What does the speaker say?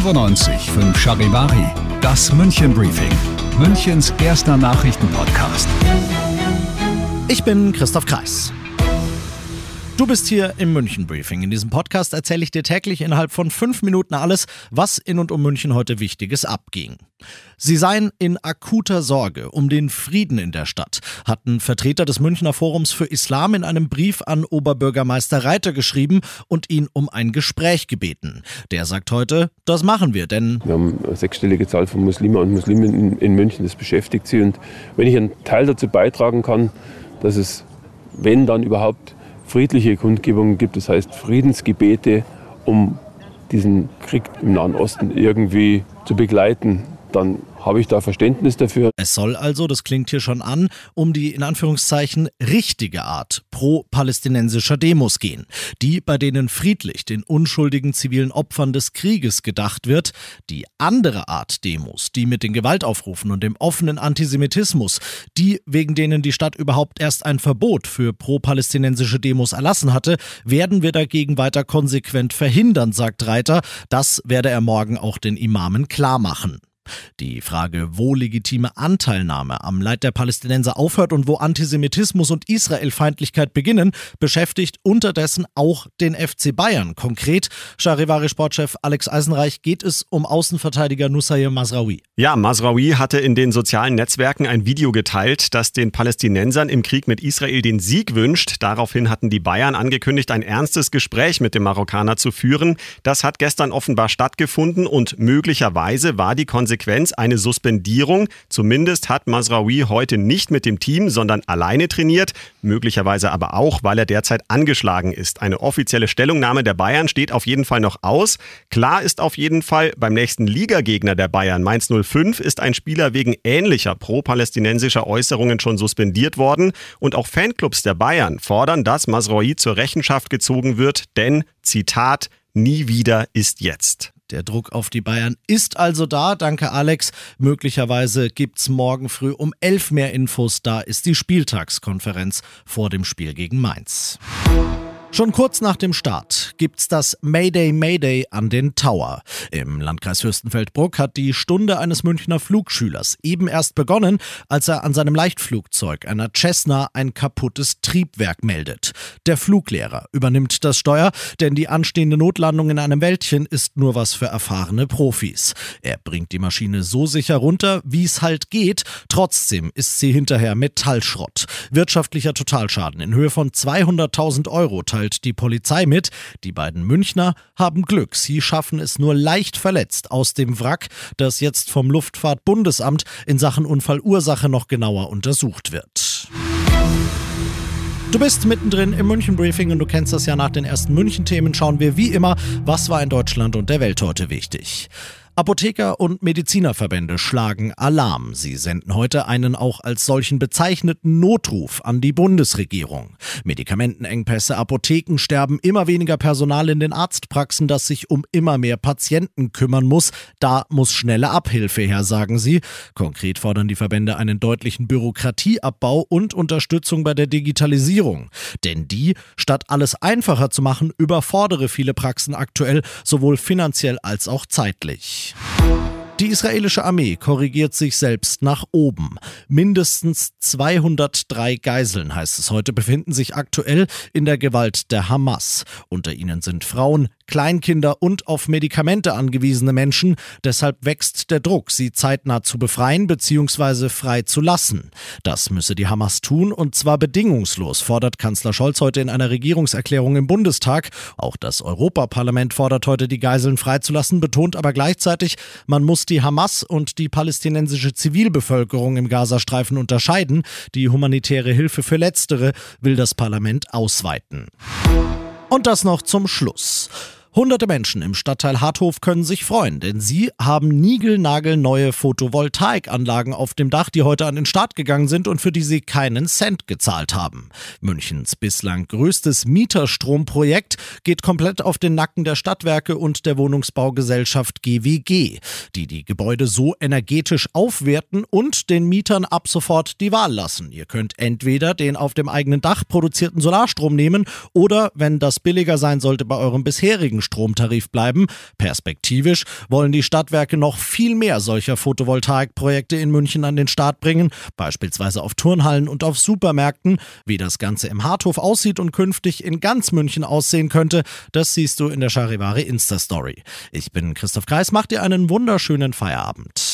95 5 Charivari, das München Briefing, Münchens erster Nachrichtenpodcast. Ich bin Christoph Kreis. Du bist hier im München Briefing. In diesem Podcast erzähle ich dir täglich innerhalb von fünf Minuten alles, was in und um München heute Wichtiges abging. Sie seien in akuter Sorge um den Frieden in der Stadt, hatten Vertreter des Münchner Forums für Islam in einem Brief an Oberbürgermeister Reiter geschrieben und ihn um ein Gespräch gebeten. Der sagt heute, das machen wir, denn Wir haben eine sechsstellige Zahl von Muslimen und Muslimen in, in München, das beschäftigt sie. Und wenn ich einen Teil dazu beitragen kann, dass es, wenn dann überhaupt, friedliche Kundgebungen gibt, das heißt Friedensgebete, um diesen Krieg im Nahen Osten irgendwie zu begleiten, dann habe ich da Verständnis dafür. Es soll also, das klingt hier schon an, um die in Anführungszeichen richtige Art pro-palästinensischer Demos gehen. Die, bei denen friedlich den unschuldigen zivilen Opfern des Krieges gedacht wird. Die andere Art Demos, die mit den Gewaltaufrufen und dem offenen Antisemitismus, die, wegen denen die Stadt überhaupt erst ein Verbot für pro-palästinensische Demos erlassen hatte, werden wir dagegen weiter konsequent verhindern, sagt Reiter. Das werde er morgen auch den Imamen klar machen. Die Frage, wo legitime Anteilnahme am Leid der Palästinenser aufhört und wo Antisemitismus und Israelfeindlichkeit beginnen, beschäftigt unterdessen auch den FC Bayern. Konkret, Charivari-Sportchef Alex Eisenreich, geht es um Außenverteidiger Nusayr Masraoui. Ja, Masraoui hatte in den sozialen Netzwerken ein Video geteilt, das den Palästinensern im Krieg mit Israel den Sieg wünscht. Daraufhin hatten die Bayern angekündigt, ein ernstes Gespräch mit dem Marokkaner zu führen. Das hat gestern offenbar stattgefunden und möglicherweise war die Konsequenz Konsequenz eine Suspendierung. Zumindest hat Masraoui heute nicht mit dem Team, sondern alleine trainiert. Möglicherweise aber auch, weil er derzeit angeschlagen ist. Eine offizielle Stellungnahme der Bayern steht auf jeden Fall noch aus. Klar ist auf jeden Fall, beim nächsten Ligagegner der Bayern, Mainz 05, ist ein Spieler wegen ähnlicher pro-palästinensischer Äußerungen schon suspendiert worden. Und auch Fanclubs der Bayern fordern, dass Masraoui zur Rechenschaft gezogen wird, denn, Zitat, nie wieder ist jetzt. Der Druck auf die Bayern ist also da. Danke, Alex. Möglicherweise gibt's morgen früh um 11 mehr Infos. Da ist die Spieltagskonferenz vor dem Spiel gegen Mainz. Schon kurz nach dem Start gibt's das Mayday Mayday an den Tower. Im Landkreis Fürstenfeldbruck hat die Stunde eines Münchner Flugschülers eben erst begonnen, als er an seinem Leichtflugzeug einer Cessna ein kaputtes Triebwerk meldet. Der Fluglehrer übernimmt das Steuer, denn die anstehende Notlandung in einem Wäldchen ist nur was für erfahrene Profis. Er bringt die Maschine so sicher runter, wie es halt geht. Trotzdem ist sie hinterher Metallschrott. Wirtschaftlicher Totalschaden in Höhe von 200.000 Euro teilt die Polizei mit. Die beiden Münchner haben Glück. Sie schaffen es nur leicht verletzt aus dem Wrack, das jetzt vom Luftfahrtbundesamt in Sachen Unfallursache noch genauer untersucht wird. Du bist mittendrin im München Briefing und du kennst das ja nach den ersten München-Themen. Schauen wir wie immer, was war in Deutschland und der Welt heute wichtig. Apotheker und Medizinerverbände schlagen Alarm. Sie senden heute einen auch als solchen bezeichneten Notruf an die Bundesregierung. Medikamentenengpässe, Apotheken sterben, immer weniger Personal in den Arztpraxen, das sich um immer mehr Patienten kümmern muss. Da muss schnelle Abhilfe her, sagen sie. Konkret fordern die Verbände einen deutlichen Bürokratieabbau und Unterstützung bei der Digitalisierung. Denn die, statt alles einfacher zu machen, überfordere viele Praxen aktuell, sowohl finanziell als auch zeitlich. Tschüss. Die israelische Armee korrigiert sich selbst nach oben. Mindestens 203 Geiseln, heißt es heute, befinden sich aktuell in der Gewalt der Hamas. Unter ihnen sind Frauen, Kleinkinder und auf Medikamente angewiesene Menschen. Deshalb wächst der Druck, sie zeitnah zu befreien bzw. frei zu lassen. Das müsse die Hamas tun und zwar bedingungslos, fordert Kanzler Scholz heute in einer Regierungserklärung im Bundestag. Auch das Europaparlament fordert heute, die Geiseln freizulassen, betont aber gleichzeitig, man muss die die Hamas und die palästinensische Zivilbevölkerung im Gazastreifen unterscheiden. Die humanitäre Hilfe für letztere will das Parlament ausweiten. Und das noch zum Schluss. Hunderte Menschen im Stadtteil Harthof können sich freuen, denn sie haben niegelnagelneue Photovoltaikanlagen auf dem Dach, die heute an den Start gegangen sind und für die sie keinen Cent gezahlt haben. Münchens bislang größtes Mieterstromprojekt geht komplett auf den Nacken der Stadtwerke und der Wohnungsbaugesellschaft GWG, die die Gebäude so energetisch aufwerten und den Mietern ab sofort die Wahl lassen. Ihr könnt entweder den auf dem eigenen Dach produzierten Solarstrom nehmen oder, wenn das billiger sein sollte, bei eurem bisherigen Stromtarif bleiben. Perspektivisch wollen die Stadtwerke noch viel mehr solcher Photovoltaikprojekte in München an den Start bringen, beispielsweise auf Turnhallen und auf Supermärkten. Wie das Ganze im Harthof aussieht und künftig in ganz München aussehen könnte, das siehst du in der Charivari Insta-Story. Ich bin Christoph Kreis, mach dir einen wunderschönen Feierabend.